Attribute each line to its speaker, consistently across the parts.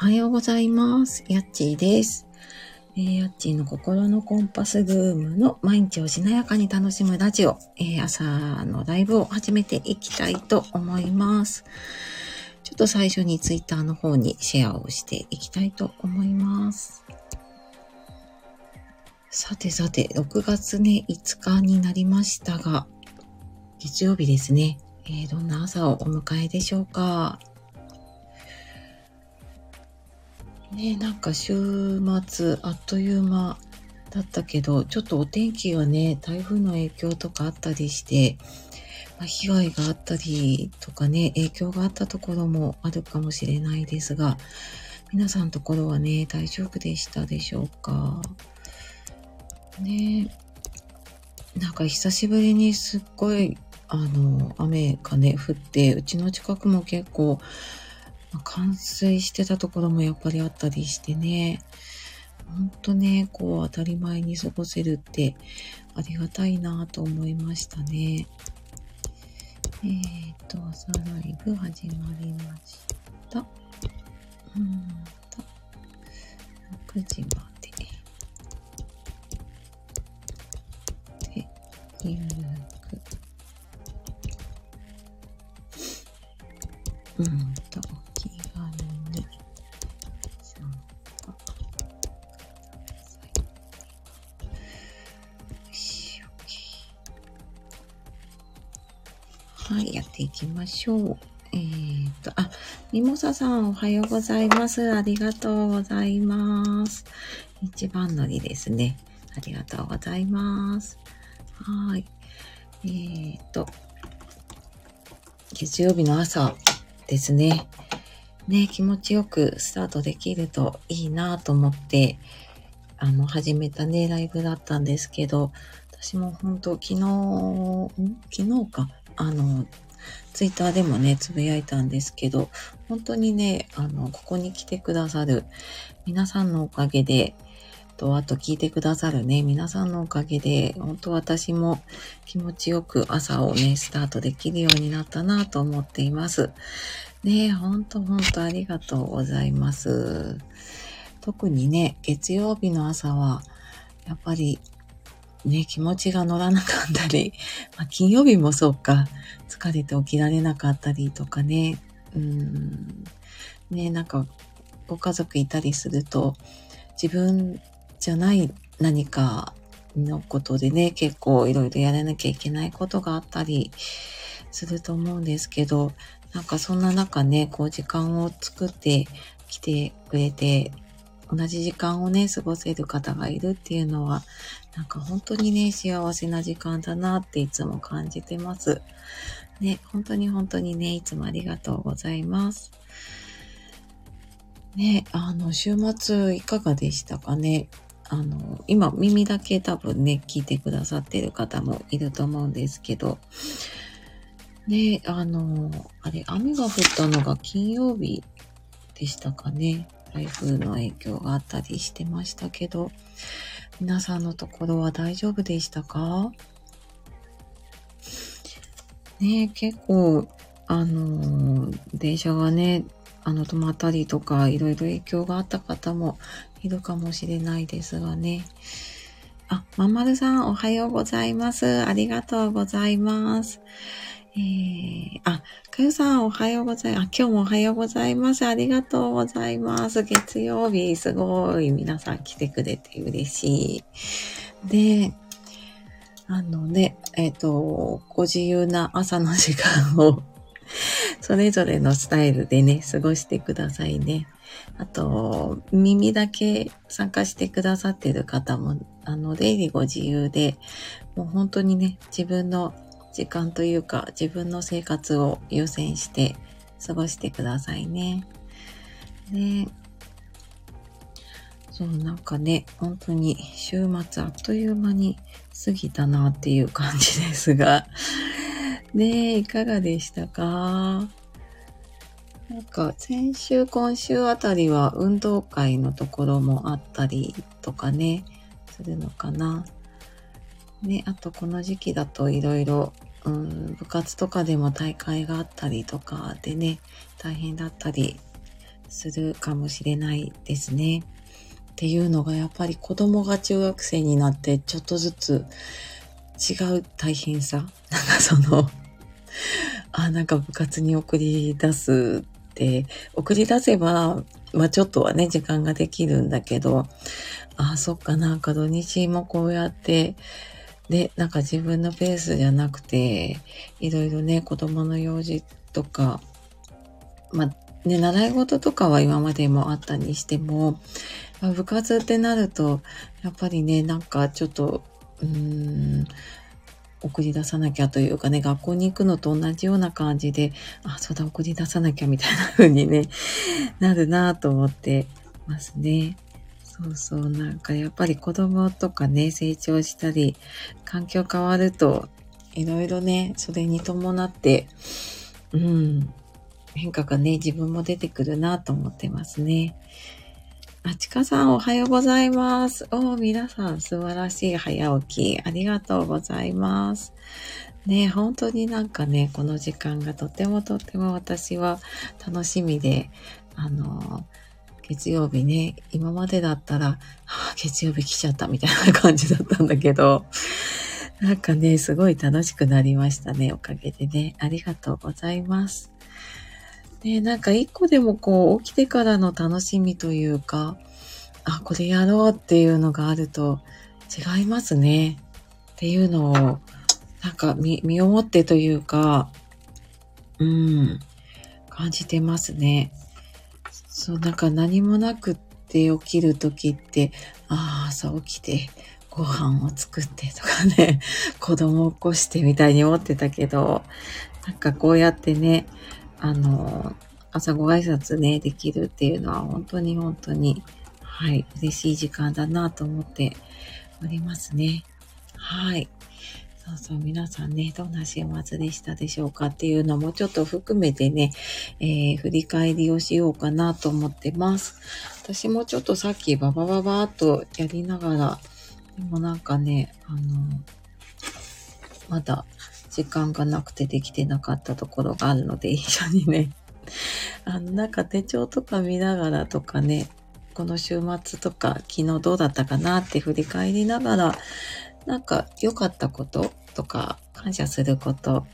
Speaker 1: おはようございます。やっちーです。えー、やっちーの心のコンパスルームの毎日をしなやかに楽しむラジオ、えー、朝のライブを始めていきたいと思います。ちょっと最初にツイッターの方にシェアをしていきたいと思います。さてさて、6月ね、5日になりましたが、月曜日ですね。えー、どんな朝をお迎えでしょうか？ねなんか週末あっという間だったけど、ちょっとお天気がね、台風の影響とかあったりして、まあ、被害があったりとかね、影響があったところもあるかもしれないですが、皆さんのところはね、大丈夫でしたでしょうか？ねなんか久しぶりにすっごい、あの、雨がね、降って、うちの近くも結構、冠水してたところもやっぱりあったりしてね、ほんとね、こう当たり前に過ごせるってありがたいなと思いましたね。えーと、朝ライブ始まりました。うんと、6時まで。で、ゆるく。うんきましょう。えー、っと、あ、ミモサさんおはようございます。ありがとうございます。一番乗りですね。ありがとうございます。はい。えー、っと、月曜日の朝ですね。ね、気持ちよくスタートできるといいなと思って、あの、始めたね、ライブだったんですけど、私も本当昨日、昨日か、あの、ツイッターでもね、つぶやいたんですけど、本当にね、あの、ここに来てくださる皆さんのおかげで、と、あと聞いてくださるね、皆さんのおかげで、本当私も気持ちよく朝をね、スタートできるようになったなと思っています。ねえ、ほんとほんとありがとうございます。特にね、月曜日の朝は、やっぱり、ね、気持ちが乗らなかったり、まあ、金曜日もそうか、疲れて起きられなかったりとかね、うん、ね、なんか、ご家族いたりすると、自分じゃない何かのことでね、結構いろいろやらなきゃいけないことがあったりすると思うんですけど、なんかそんな中ね、こう時間を作ってきてくれて、同じ時間をね、過ごせる方がいるっていうのは、なんか本当にね、幸せな時間だなっていつも感じてます。ね、本当に本当にね、いつもありがとうございます。ね、あの、週末いかがでしたかね？あの、今耳だけ多分ね、聞いてくださってる方もいると思うんですけど、ね、あの、あれ、雨が降ったのが金曜日でしたかね？台風の影響があったりしてましたけど、皆さんのところは大丈夫でしたか？ね結構、あの、電車がね、あの、止まったりとか、いろいろ影響があった方もいるかもしれないですがね。あ、まんまるさん、おはようございます。ありがとうございます。えー、あ、かよさん、おはようございます。あ、今日もおはようございます。ありがとうございます。月曜日、すごい、皆さん来てくれて嬉しい。で、あのね、えっ、と、ご自由な朝の時間を それぞれのスタイルでね、過ごしてくださいね。あと、耳だけ参加してくださってる方も、あの、出入りご自由で、もう本当にね、自分の時間というか、自分の生活を優先して過ごしてくださいね。で、そう、なんかね、本当に週末あっという間に過ぎたなっていう感じですが、ねえ、いかがでしたか？なんか先週、今週あたりは運動会のところもあったりとかね、するのかな。ね、あとこの時期だといろいろ、うん、部活とかでも大会があったりとかでね、大変だったりするかもしれないですね。っていうのがやっぱり子供が中学生になってちょっとずつ違う大変さ。なんかそのあ、なんか部活に送り出すって、送り出せば、まあちょっとはね、時間ができるんだけど、あ、そっかなんか土日もこうやって、で、なんか自分のペースじゃなくて、いろいろね、子供の用事とか、まあね、習い事とかは今までもあったにしてもま、部活ってなると、やっぱりね、なんかちょっと、うーん、送り出さなきゃというかね、学校に行くのと同じような感じで、あ、そうだ、送り出さなきゃみたいな風にね、なるなと思ってますね。そうそう、なんかやっぱり子供とかね、成長したり、環境変わると、いろいろね、それに伴って、うん、変化がね、自分も出てくるなと思ってますね。あちかさんおはようございます。お皆さん素晴らしい早起き。ありがとうございます。ね、本当になんかね、この時間がとてもとっても私は楽しみで、あの、月曜日ね、今までだったら、はあ、月曜日来ちゃったみたいな感じだったんだけど、なんかね、すごい楽しくなりましたね、おかげでね。ありがとうございます。で、なんか一個でもこう起きてからの楽しみというか、あ、これやろうっていうのがあると違いますね。っていうのを、なんか身身をもってというか、うん、感じてますね。そう、なんか何もなくって起きるときって、ああ、朝起きてご飯を作ってとかね、子供を起こしてみたいに思ってたけど、なんかこうやってね、あの、朝ご挨拶ね、できるっていうのは本当に本当に、はい、嬉しい時間だなと思っておりますね。はい。そうそう、皆さんね、どんな週末でしたでしょうかっていうのもちょっと含めてね、えー、振り返りをしようかなと思ってます。私もちょっとさっきババババーっとやりながら、でもなんかね、あの、まだ時間がなくてできてなかったところがあるので、一緒にね、あの、なんか手帳とか見ながらとかね、この週末とか昨日どうだったかなって振り返りながら、なんか良かったこととか感謝すること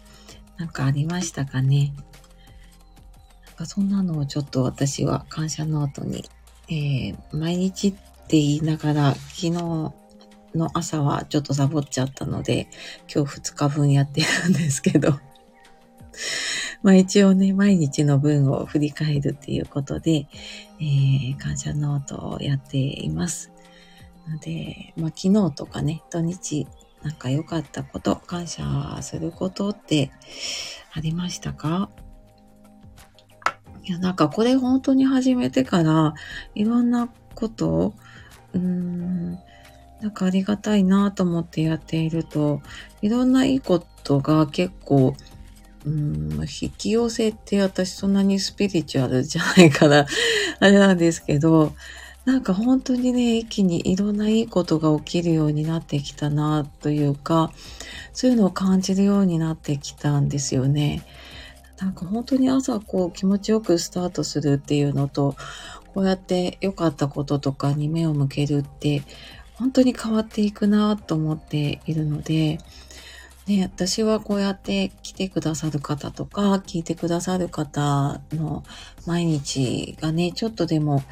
Speaker 1: なんかありましたかね？なんかそんなのをちょっと私は感謝ノートに、えー、毎日って言いながら昨日の朝はちょっとサボっちゃったので、今日2日分やってるんですけど、まあ一応ね、毎日の分を振り返るっていうことで、えー、感謝ノートをやっています。ので、まあ昨日とかね、土日なんか良かったこと、感謝することってありましたか？いや、なんかこれ本当に始めてから、いろんなことを、うーん、なんかありがたいなと思ってやっていると、いろんないいことが結構、うん、引き寄せって私そんなにスピリチュアルじゃないから、あれなんですけど、なんか本当にね、一気にいろんないいことが起きるようになってきたなというか、そういうのを感じるようになってきたんですよね。なんか本当に朝こう気持ちよくスタートするっていうのと、こうやって良かったこととかに目を向けるって本当に変わっていくなと思っているので、ね、私はこうやって来てくださる方とか、聞いてくださる方の毎日がね、ちょっとでも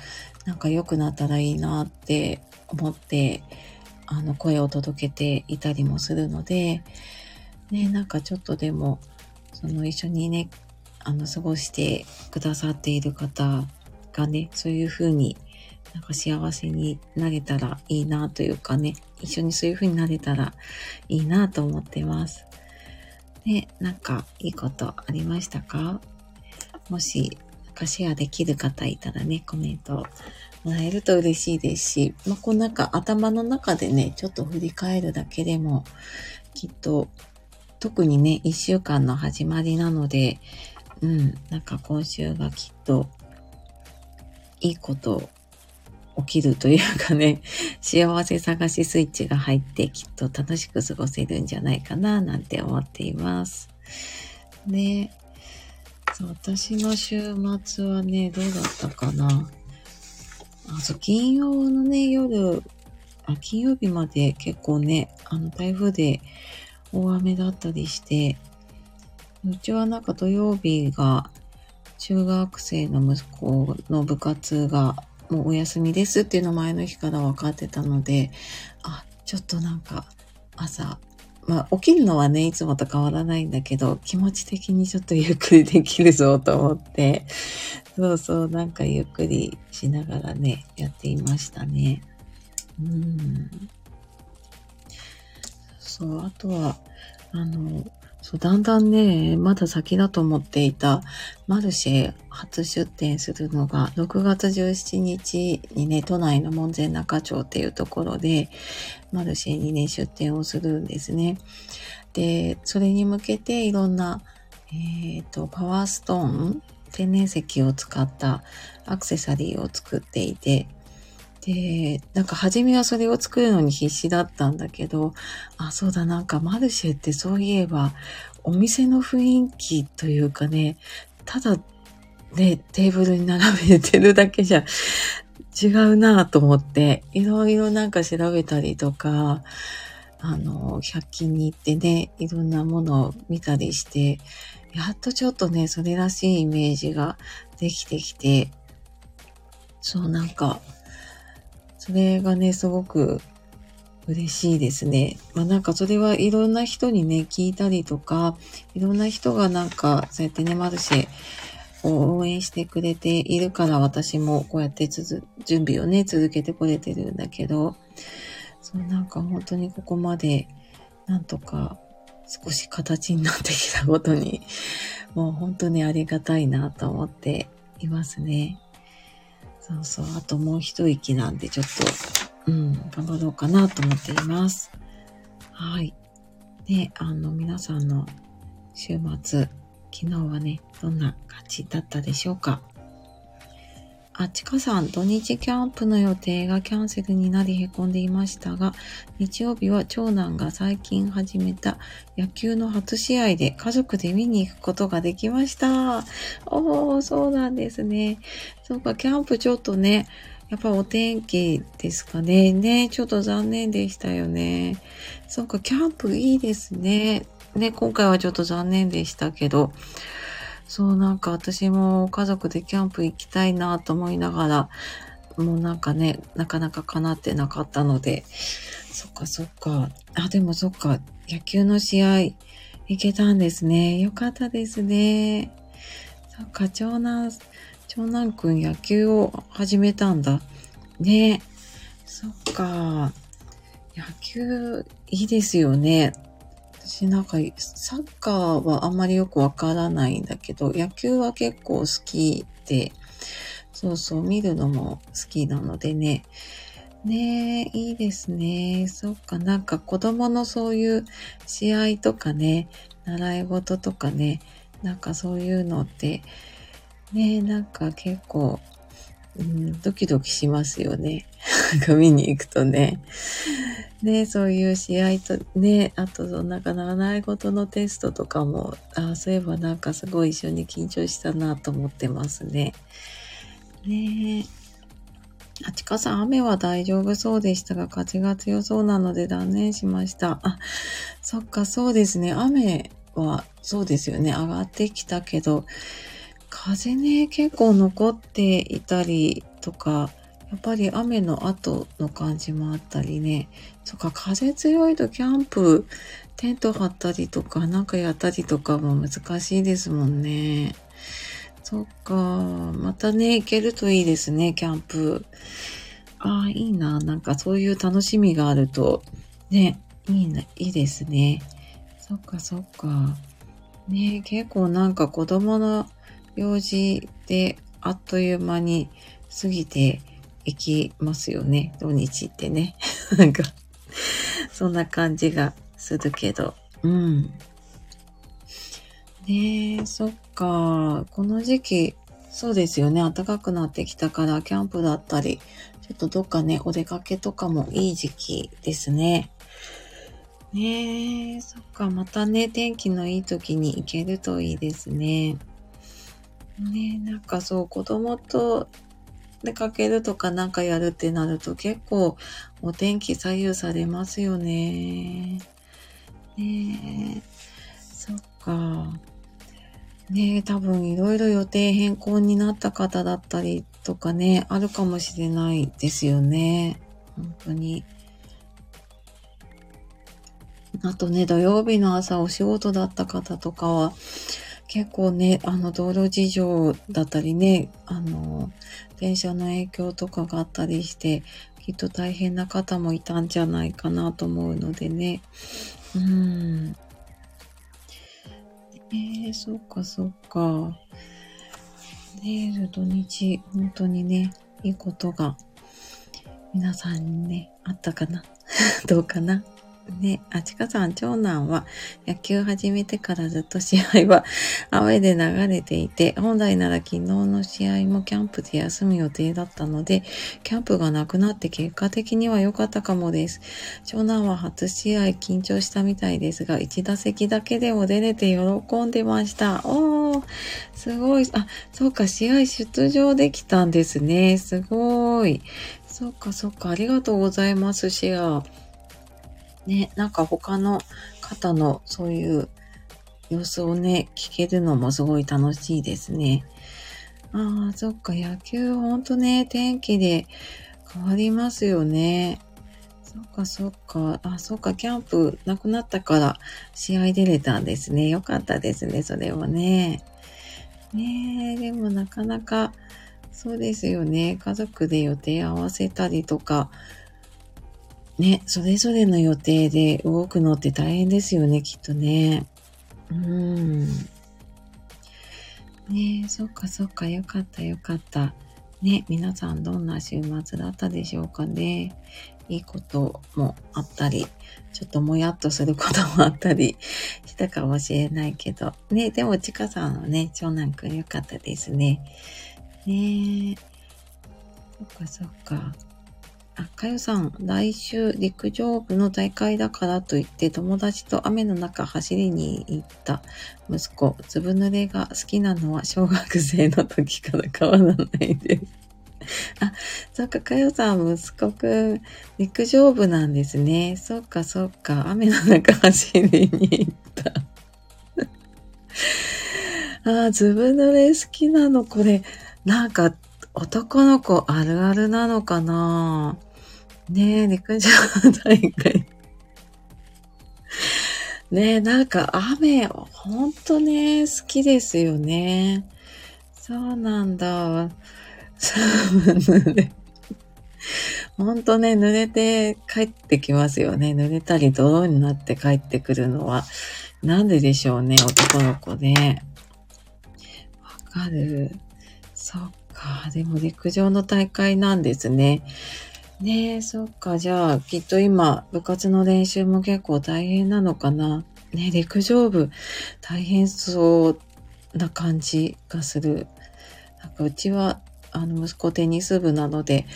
Speaker 1: なんか良くなったらいいなって思って、あの、声を届けていたりもするので、ね、なんかちょっとでも、その一緒にね、あの、過ごしてくださっている方がね、そういうふうになんか幸せになれたらいいなというかね、一緒にそういう風になれたらいいなと思ってます。で、なんかいいことありましたか？もし、かシェアできる方いたらね、コメントもらえると嬉しいですし、まあ、こうなんか頭の中でね、ちょっと振り返るだけでも、きっと、特にね、一週間の始まりなので、うん、なんか今週がきっと、いいこと起きるというかね、幸せ探しスイッチが入ってきっと楽しく過ごせるんじゃないかななんて思っています。で、そう、私の週末はね、どうだったかな。あ、そう、金曜のね、夜、あ、金曜日まで結構ね、あの、台風で大雨だったりして、うちはなんか土曜日が中学生の息子の部活がもうお休みですっていうの前の日から分かってたので、あ、ちょっとなんか朝、まあ起きるのはね、いつもと変わらないんだけど、気持ち的にちょっとゆっくりできるぞと思って、そうそう、なんかゆっくりしながらね、やっていましたね。うん。そう、あとは、あの、そう、だんだんね、まだ先だと思っていたマルシェ初出店するのが6月17日にね、都内の門前仲町っていうところでマルシェにね、出店をするんですね。で、それに向けていろんな、えっ、ー、と、パワーストーン、天然石を使ったアクセサリーを作っていて、で、なんか初めはそれを作るのに必死だったんだけど、あ、そうだ、なんかマルシェってそういえば、お店の雰囲気というかね、ただね、テーブルに並べてるだけじゃ 違うなぁと思って、いろいろなんか調べたりとか、あの、100均に行ってね、いろんなものを見たりして、やっとちょっとね、それらしいイメージができてきて、そうなんか、それがね、すごく嬉しいですね。まあなんかそれはいろんな人にね、聞いたりとか、いろんな人がなんか、そうやってね、マルシェを応援してくれているから私もこうやってつ準備をね、続けてこれてるんだけど、そうなんか本当にここまでなんとか少し形になってきたことに、もう本当にありがたいなと思っていますね。そうそう。あともう一息なんで、ちょっと、うん、頑張ろうかなと思っています。はい。で、あの、皆さんの週末、昨日はね、どんな感じだったでしょうか？あ、ちかさん、土日キャンプの予定がキャンセルになりへこんでいましたが、日曜日は長男が最近始めた野球の初試合で家族で見に行くことができました。おー、そうなんですね。そうか、キャンプちょっとね、やっぱお天気ですかね。ね、ちょっと残念でしたよね。そうか、キャンプいいですね。ね、今回はちょっと残念でしたけど、そう、なんか私も家族でキャンプ行きたいなと思いながら、もうなんかね、なかなか叶ってなかったので、そっかそっか。あ、でもそっか、野球の試合行けたんですね。よかったですね。そっか、長男、長男くん野球を始めたんだ。ねそっか。野球いいですよね。私なんかサッカーはあんまりよくわからないんだけど、野球は結構好きで、そうそう、見るのも好きなのでね。ねえ、いいですね。そっか、なんか子供のそういう試合とかね、習い事とかね、なんかそういうのって、ねえ、なんか結構、うん、ドキドキしますよね。見に行くとね。ね、そういう試合と、ね、あと、なんか習い事のテストとかも、あそういえばなんかすごい一緒に緊張したなと思ってますね。ねえあちかさん、雨は大丈夫そうでしたが、風が強そうなので断念しました。あ、そっか、そうですね。雨は、そうですよね。上がってきたけど、風ね、結構残っていたりとか、やっぱり雨の後の感じもあったりね。そっか、風強いとキャンプ、テント張ったりとか、なんかやったりとかも難しいですもんね。そっか、またね、行けるといいですね、キャンプ。ああ、いいな。なんかそういう楽しみがあると、ね、いいな、いいですね。そっか、そっか。ね、結構なんか子供の用事であっという間に過ぎて行きますよね。土日ってね。なんか、そんな感じがするけど。うん。ねえ、そっか。この時期、そうですよね。暖かくなってきたから、キャンプだったり、ちょっとどっかね、お出かけとかもいい時期ですね。ねえ、そっか。またね、天気のいい時に行けるといいですね。ねなんかそう、子供と出かけるとかなんかやるってなると結構お天気左右されますよね。ねえ、そっか。ねえ、多分いろいろ予定変更になった方だったりとかね、あるかもしれないですよね。本当に。あとね、土曜日の朝お仕事だった方とかは、結構ね、あの、道路事情だったりね、あの、電車の影響とかがあったりして、きっと大変な方もいたんじゃないかなと思うのでね。うん。えー、そっかそっか。ねえ、土日、本当にね、いいことが、皆さんにね、あったかな どうかなね、あちかさん、長男は野球始めてからずっと試合は 雨で流れていて、本来なら昨日の試合もキャンプで休む予定だったので、キャンプがなくなって結果的には良かったかもです。長男は初試合緊張したみたいですが、1打席だけでも出れて喜んでました。おー、すごい。あ、そうか、試合出場できたんですね。すごい。そっかそっか、ありがとうございます、シェア。ね、なんか他の方のそういう様子をね、聞けるのもすごい楽しいですね。ああ、そっか、野球ほんとね、天気で変わりますよね。そっか、そっか。あ、そっか、キャンプなくなったから試合出れたんですね。よかったですね、それはね。ねえ、でもなかなか、そうですよね。家族で予定合わせたりとか、ね、それぞれの予定で動くのって大変ですよね、きっとね。うん。ねそっかそっか、よかったよかった。ね、皆さんどんな週末だったでしょうかね。いいこともあったり、ちょっともやっとすることもあったり したかもしれないけど。ね、でもちかさんのね、長男くんよかったですね。ねそっかそっか。あ、かよさん、来週陸上部の大会だからといって友達と雨の中走りに行った息子、ずぶ濡れが好きなのは小学生の時から変わらないです。あ、そっか、かよさん、息子くん、陸上部なんですね。そっか、そっか、雨の中走りに行った。あ、ずぶ濡れ好きなの、これ、なんか、男の子あるあるなのかな？ねえ、陸上大会。ねえ、なんか雨、ほんとね、好きですよね。そうなんだ。ほんとね、濡れて帰ってきますよね。濡れたり泥になって帰ってくるのは。なんででしょうね、男の子ね。わかる。そっか。でも陸上の大会なんですね。ねえ、そっか。じゃあ、きっと今、部活の練習も結構大変なのかな。ね陸上部、大変そうな感じがする。なんかうちは、あの、息子テニス部なので、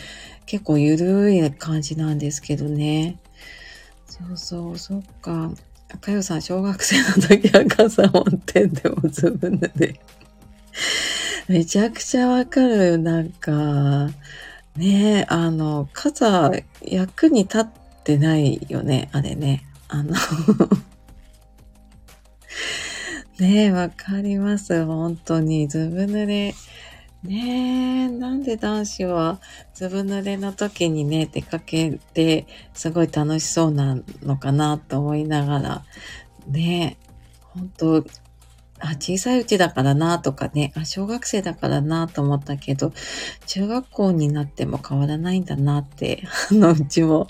Speaker 1: 結構ゆるい感じなんですけどね。そうそう、そっか。かよさん、小学生の時は傘持ってんでもずぶぬで。めちゃくちゃわかる、なんか。ね、あの、傘、役に立ってないよね、あれね。あの ねえ、わかります。本当に。ずぶ濡れ。ねえ、なんで男子はずぶ濡れの時にね、出かけて、すごい楽しそうなのかなと思いながら、ねえ、本当あ、小さいうちだからなとかね、あ、小学生だからなと思ったけど、中学校になっても変わらないんだなって、あの、うちも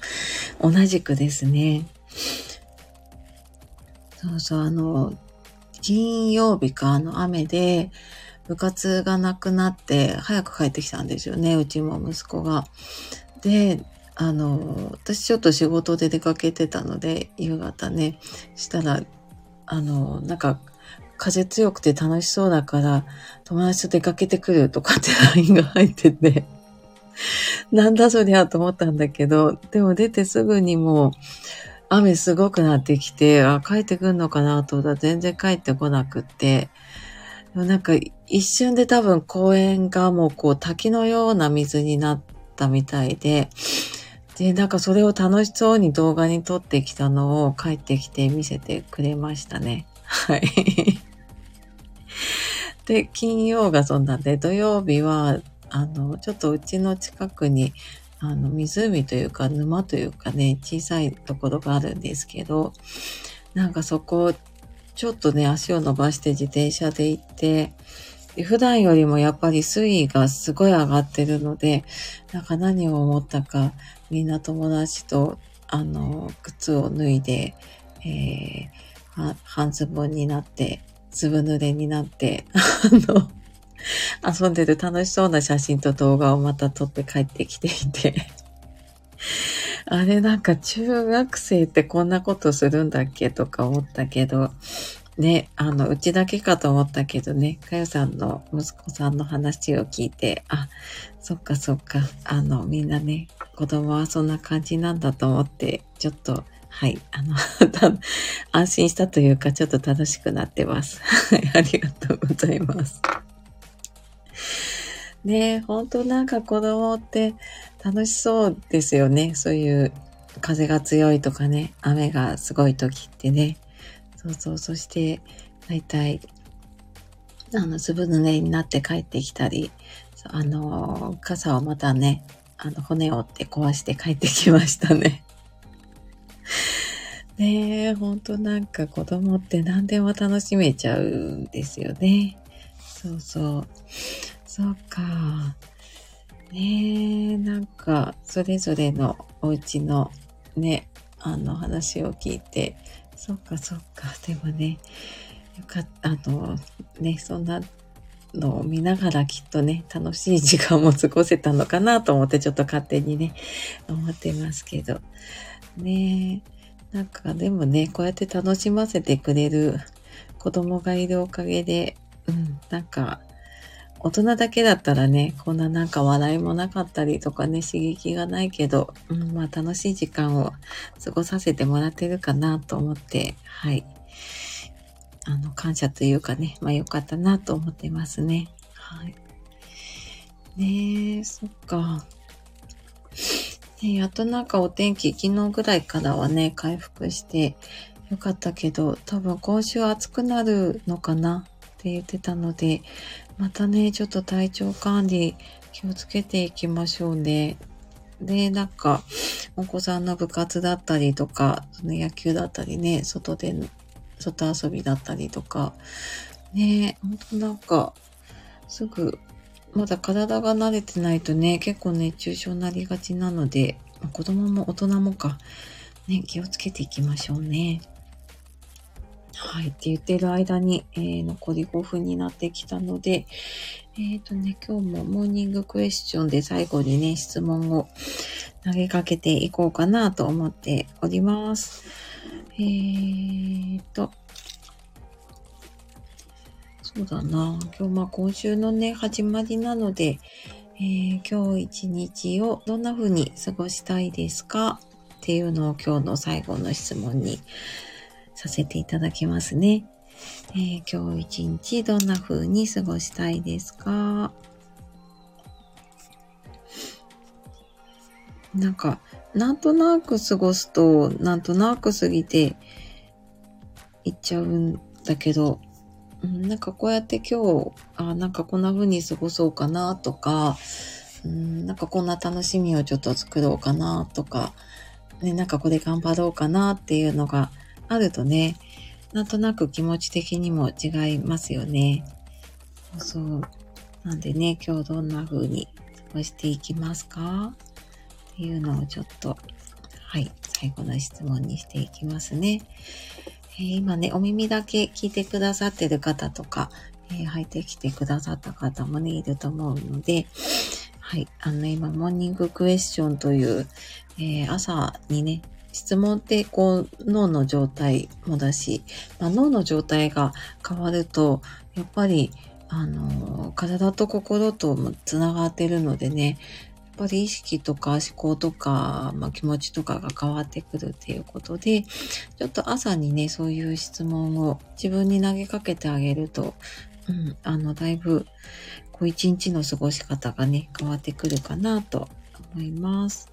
Speaker 1: 同じくですね。そうそう、あの、金曜日か、あの雨で、部活がなくなって早く帰ってきたんですよね、うちも息子が。で、あの、私ちょっと仕事で出かけてたので、夕方ね、したら、あの、なんか、風強くて楽しそうだから、友達と出かけてくるとかって LINE が入ってて、なんだそりゃと思ったんだけど、でも出てすぐにもう、雨すごくなってきて、あ、帰ってくんのかなと思ったら全然帰ってこなくって、なんか一瞬で多分公園がもうこう滝のような水になったみたいで、で、なんかそれを楽しそうに動画に撮ってきたのを帰ってきて見せてくれましたね。はい。で、金曜がそんなんで、土曜日は、あの、ちょっとうちの近くに、あの、湖というか沼というかね、小さいところがあるんですけど、なんかそこ、ちょっとね、足を伸ばして自転車で行って、普段よりもやっぱり水位がすごい上がってるので、なんか何を思ったか、みんな友達と、あの、靴を脱いで、えー、半ズボンになって、ずぶ濡れになって、あの、遊んでる楽しそうな写真と動画をまた撮って帰ってきていて。あれなんか中学生ってこんなことするんだっけとか思ったけど、ね、あの、うちだけかと思ったけどね、かよさんの息子さんの話を聞いて、あ、そっかそっか、あの、みんなね、子供はそんな感じなんだと思って、ちょっと、はい、あの、安心したというか、ちょっと楽しくなってます。はい、ありがとうございます。ねえ、ほんとなんか子供って楽しそうですよね。そういう風が強いとかね、雨がすごい時ってね。そうそう、そして、だいたい、あの、ずぶ濡れになって帰ってきたり、あの、傘をまたね、あの、骨折って壊して帰ってきましたね。ねえ、ほんとなんか子供って何でも楽しめちゃうんですよね。そうそう。そうか。ねえ、なんか、それぞれのお家のね、あの話を聞いて、そっかそっか。でもね、よかった、あの、ね、そんなのを見ながらきっとね、楽しい時間も過ごせたのかなと思って、ちょっと勝手にね、思ってますけど。ねなんかでもね、こうやって楽しませてくれる子供がいるおかげで、うん、なんか、大人だけだったらね、こんななんか笑いもなかったりとかね、刺激がないけど、うん、まあ楽しい時間を過ごさせてもらってるかなと思って、はい。あの、感謝というかね、まあ良かったなと思ってますね。はい。ねえ、そっか。ね、やっとなんかお天気、昨日ぐらいからはね、回復してよかったけど、多分今週暑くなるのかなって言ってたので、またね、ちょっと体調管理気をつけていきましょうね。で、なんか、お子さんの部活だったりとか、その野球だったりね、外で、外遊びだったりとか、ね、ほんとなんか、すぐまだ体が慣れてないとね、結構熱中症になりがちなので、ま子供も大人もか、ね、気をつけていきましょうね。はい。って言ってる間に、えー、残り5分になってきたので、えっ、ー、とね、今日もモーニングクエスチョンで最後にね、質問を投げかけていこうかなと思っております。えーと、そうだな。今日まあ今週のね、始まりなので、えー、今日一日をどんな風に過ごしたいですか？っていうのを今日の最後の質問にさせていただきますね。えー、今日一日どんな風に過ごしたいですか？なんか、なんとなく過ごすと、なんとなく過ぎていっちゃうんだけど、うん、なんかこうやって今日、あなんかこんな風に過ごそうかなとか、うん、なんかこんな楽しみをちょっと作ろうかなとか、ね、なんかこれ頑張ろうかなっていうのがあるとね、なんとなく気持ち的にも違いますよね。そう。なんでね、今日どんな風に過ごしていきますか？っていうのをちょっと、はい、最後の質問にしていきますね。え、今ね、お耳だけ聞いてくださってる方とか、えー、入ってきてくださった方もね、いると思うので、はい、あの、今、モーニングクエスチョンという、えー、朝にね、質問ってこう脳の状態もだし、まあ、脳の状態が変わると、やっぱり、あの、体と心ともつながってるのでね、ぱり意識とか思考とか、まあ、気持ちとかが変わってくるっていうことで、ちょっと朝にね、そういう質問を自分に投げかけてあげると、うん、あの、だいぶ、こう一日の過ごし方がね、変わってくるかなと思います。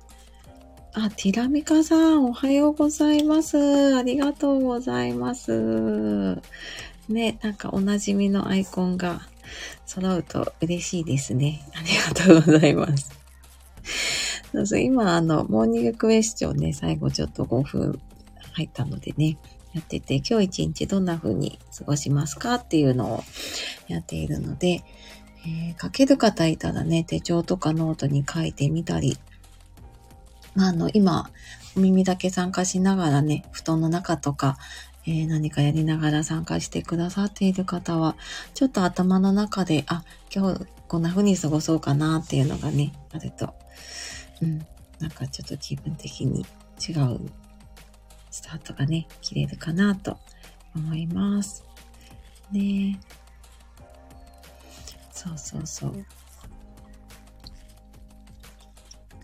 Speaker 1: あ、ティラミカさん、おはようございます。ありがとうございます。ね、なんかおなじみのアイコンが揃うと嬉しいですね。ありがとうございます。そうそう今、あの、モーニングクエスチョンね、最後ちょっと5分入ったのでね、やってて、今日一日どんな風に過ごしますかっていうのをやっているので、えー、書ける方いたらね、手帳とかノートに書いてみたり、まあ、あの、今、お耳だけ参加しながらね、布団の中とか、えー、何かやりながら参加してくださっている方は、ちょっと頭の中で、あ、今日こんな風に過ごそうかなっていうのがね、あると、うん、なんかちょっと気分的に違うスタートがね、切れるかなと思います。ねそうそうそう。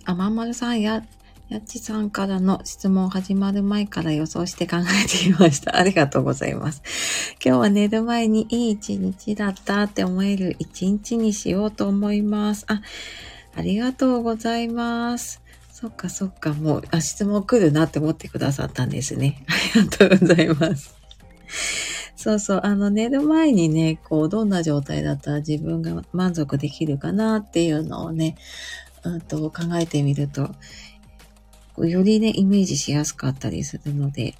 Speaker 1: あ、まんまるさんや、やっちさんからの質問始まる前から予想して考えていました。ありがとうございます。今日は寝る前にいい一日だったって思える一日にしようと思います。あ、ありがとうございます。そっかそっか、もう、あ、質問来るなって思ってくださったんですね。ありがとうございます。そうそう、あの、寝る前にね、こう、どんな状態だったら自分が満足できるかなっていうのをね、うんと考えてみると、よりね、イメージしやすかったりするので、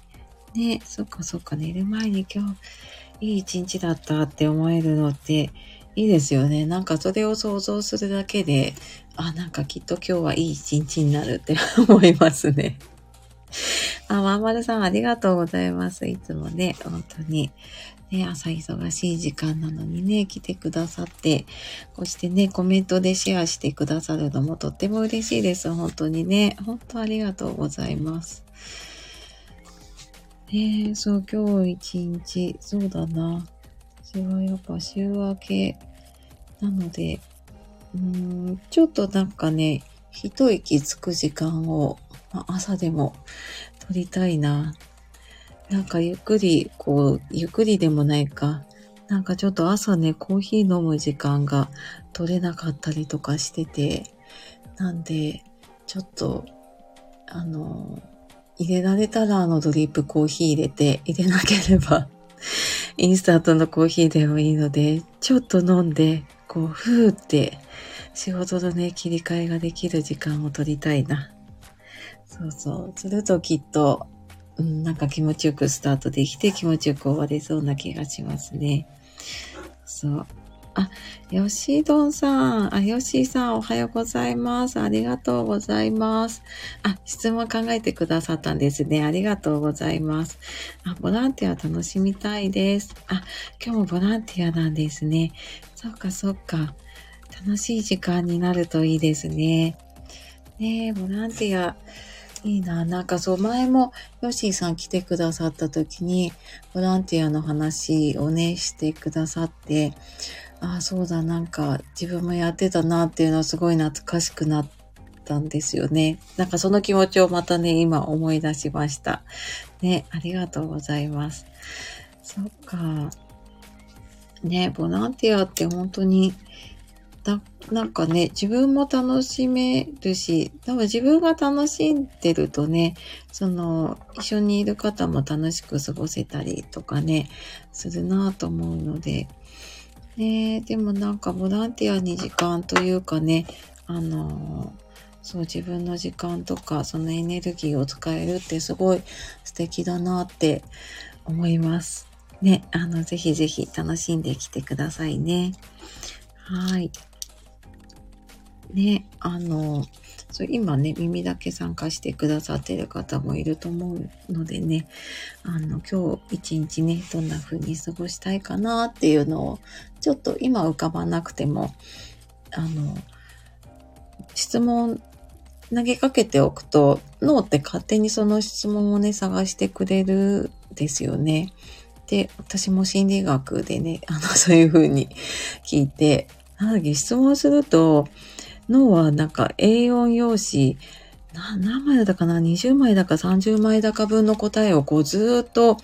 Speaker 1: ね、そっかそっか、寝る前に今日、いい一日だったって思えるのって、いいですよね。なんかそれを想像するだけで、あ、なんかきっと今日はいい一日になるって 思いますね。あ、まんまるさんありがとうございます。いつもね、本当に。ね、朝忙しい時間なのにね、来てくださって、こうしてね、コメントでシェアしてくださるのもとっても嬉しいです。本当にね。本当ありがとうございます。ねそう、今日一日、そうだな。私はやっぱ週明けなので、うーん、ちょっとなんかね、一息つく時間を、まあ、朝でも取りたいな。なんかゆっくり、こう、ゆっくりでもないか。なんかちょっと朝ね、コーヒー飲む時間が取れなかったりとかしてて、なんで、ちょっと、あの、入れられたらあのドリップコーヒー入れて、入れなければ、インスタントのコーヒーでもいいので、ちょっと飲んで、こう、ふーって仕事のね、切り替えができる時間を取りたいな。そうそう。するときっと、うん、なんか気持ちよくスタートできて気持ちよく終われそうな気がしますね。そう。あ、ヨシドンさん。あ、ヨシさん、おはようございます。ありがとうございます。あ、質問考えてくださったんですね。ありがとうございます。あ、ボランティア楽しみたいです。あ、今日もボランティアなんですね。そっかそっか。楽しい時間になるといいですね。ねえ、ボランティア。いいな。なんかそう、前もヨシーさん来てくださった時に、ボランティアの話をね、してくださって、ああ、そうだ、なんか自分もやってたなっていうのはすごい懐かしくなったんですよね。なんかその気持ちをまたね、今思い出しました。ね、ありがとうございます。そっか。ね、ボランティアって本当にだ、なんかね、自分も楽しめるし、多分自分が楽しんでるとね、その、一緒にいる方も楽しく過ごせたりとかね、するなと思うので、ね、でもなんかボランティアに時間というかね、あのそう自分の時間とかそのエネルギーを使えるってすごい素敵だなって思います。ね、あの、ぜひぜひ楽しんできてくださいね。はい。ね、あの、そう今ね、耳だけ参加してくださってる方もいると思うのでね、あの、今日一日ね、どんな風に過ごしたいかなっていうのを、ちょっと今浮かばなくても、あの、質問投げかけておくと、脳って勝手にその質問をね、探してくれるですよね。で、私も心理学でね、あの、そういう風に聞いて、なんだっけ、質問すると、脳はなんか A4 用紙何枚だかな ?20 枚だか30枚だか分の答えをこうずっと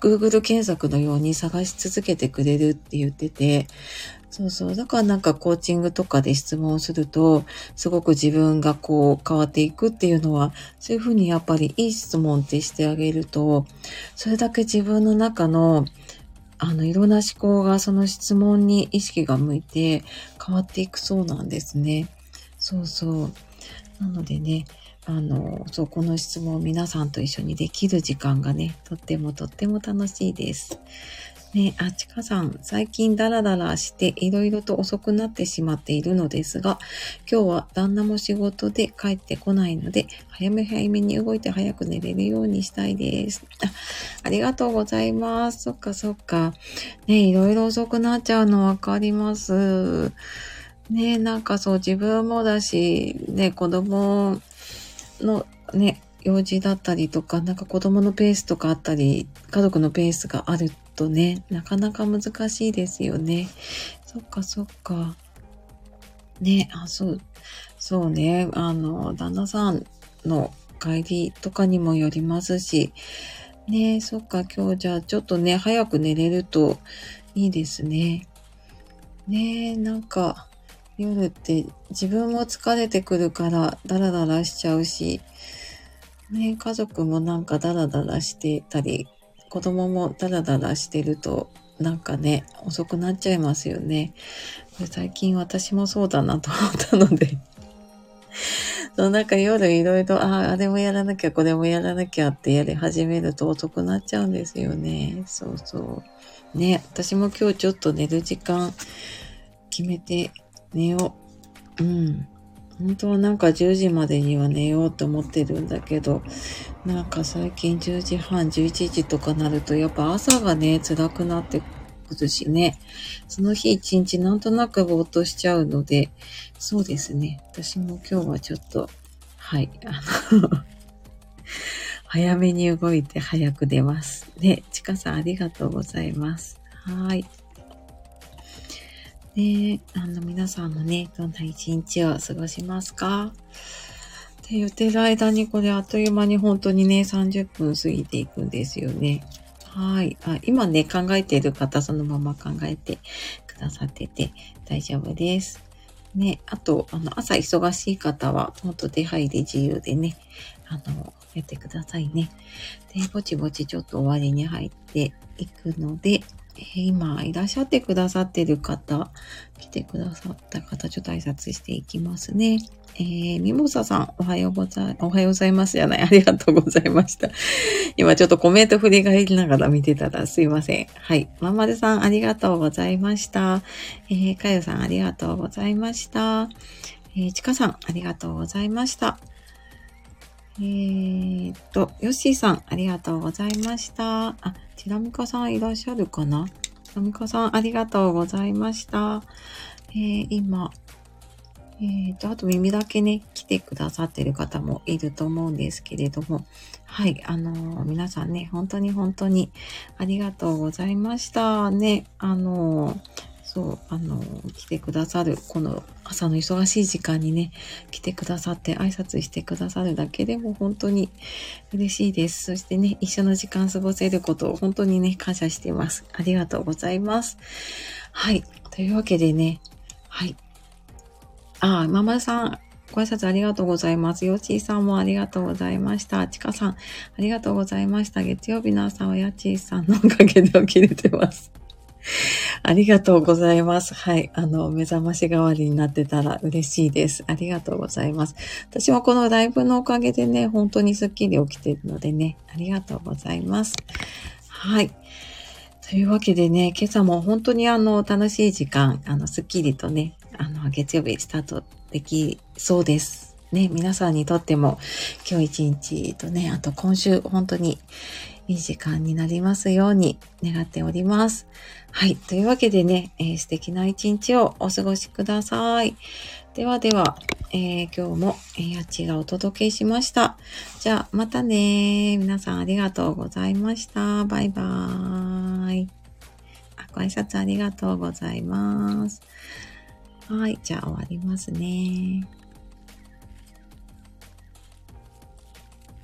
Speaker 1: Google 検索のように探し続けてくれるって言ってて、そうそう。だからなんかコーチングとかで質問すると、すごく自分がこう変わっていくっていうのは、そういうふうにやっぱりいい質問ってしてあげると、それだけ自分の中のあの、いろんな思考がその質問に意識が向いて変わっていくそうなんですね。そうそう。なのでね、あの、そう、この質問を皆さんと一緒にできる時間がね、とってもとっても楽しいです。ねあ、ちかさん、最近ダラダラしていろいろと遅くなってしまっているのですが、今日は旦那も仕事で帰ってこないので、早め早めに動いて早く寝れるようにしたいです。あありがとうございます。そっかそっか。ねいろいろ遅くなっちゃうのわかります。ねなんかそう自分もだし、ね、子供のね、用事だったりとか、なんか子供のペースとかあったり、家族のペースがあるとね、なかなか難しいですよね。そっかそっか。ね、あ、そう、そうね、あの、旦那さんの帰りとかにもよりますし、ね、そっか、今日じゃあちょっとね、早く寝れるといいですね。ねなんか、夜って自分も疲れてくるからダラダラしちゃうし、ね、家族もなんかダラダラしてたり、子供もダラダラしてると、なんかね、遅くなっちゃいますよね。これ最近私もそうだなと思ったので そうなんか夜いろいろ、ああ、あれもやらなきゃ、これもやらなきゃってやり始めると遅くなっちゃうんですよね。そうそう。ね、私も今日ちょっと寝る時間決めて寝よう。うん。本当はなんか10時までには寝ようと思ってるんだけど、なんか最近10時半、11時とかなるとやっぱ朝がね、辛くなってくるしね。その日一日なんとなくぼーっとしちゃうので、そうですね。私も今日はちょっと、はい、あの 早めに動いて早く出ます。で、ちかさんありがとうございます。はい。ねあの、皆さんもね、どんな一日を過ごしますか？って言ってる間にこれあっという間に本当にね、30分過ぎていくんですよね。はい。あ今ね、考えている方、そのまま考えてくださってて大丈夫です。ね、あと、あの、朝忙しい方は、もっと出入り自由でね、あの、やってくださいね。で、ぼちぼちちょっと終わりに入っていくので、今いらっしゃってくださってる方、来てくださった方、ちょっと挨拶していきますね。えー、ミモサさん、おはようござい、おはようございますじゃない。ありがとうございました。今ちょっとコメント振り返りながら 見てたらすいません。はい。まんまるさん、ありがとうございました。えー、かよさん、ありがとうございました。えー、ちかさん、ありがとうございました。えー、っと、ヨッシーさん、ありがとうございました。あ、ちらみかさんいらっしゃるかな？ちなみかさん、ありがとうございました。えー、今、えー、と、あと耳だけね、来てくださってる方もいると思うんですけれども、はい、あのー、皆さんね、本当に本当にありがとうございました。ね、あのー、そう、あの、来てくださる、この朝の忙しい時間にね、来てくださって挨拶してくださるだけでも本当に嬉しいです。そしてね、一緒の時間過ごせることを本当にね、感謝しています。ありがとうございます。はい。というわけでね、はい。ああ、ママさん、ご挨拶ありがとうございます。ヨッチーさんもありがとうございました。ちかさん、ありがとうございました。月曜日の朝はヤッチーさんのおかげで起きれてます。ありがとうございます。はい。あの、目覚まし代わりになってたら嬉しいです。ありがとうございます。私もこのライブのおかげでね、本当にスッキリ起きてるのでね、ありがとうございます。はい。というわけでね、今朝も本当にあの、楽しい時間、あの、スッキリとね、あの、月曜日スタートできそうです。ね、皆さんにとっても今日一日とね、あと今週本当にいい時間になりますように願っております。はい。というわけでね、えー、素敵な一日をお過ごしください。ではでは、えー、今日も、えー、やちがお届けしました。じゃあ、またね皆さんありがとうございました。バイバーイ。あ、ご挨拶ありがとうございます。はい。じゃあ終わりますね。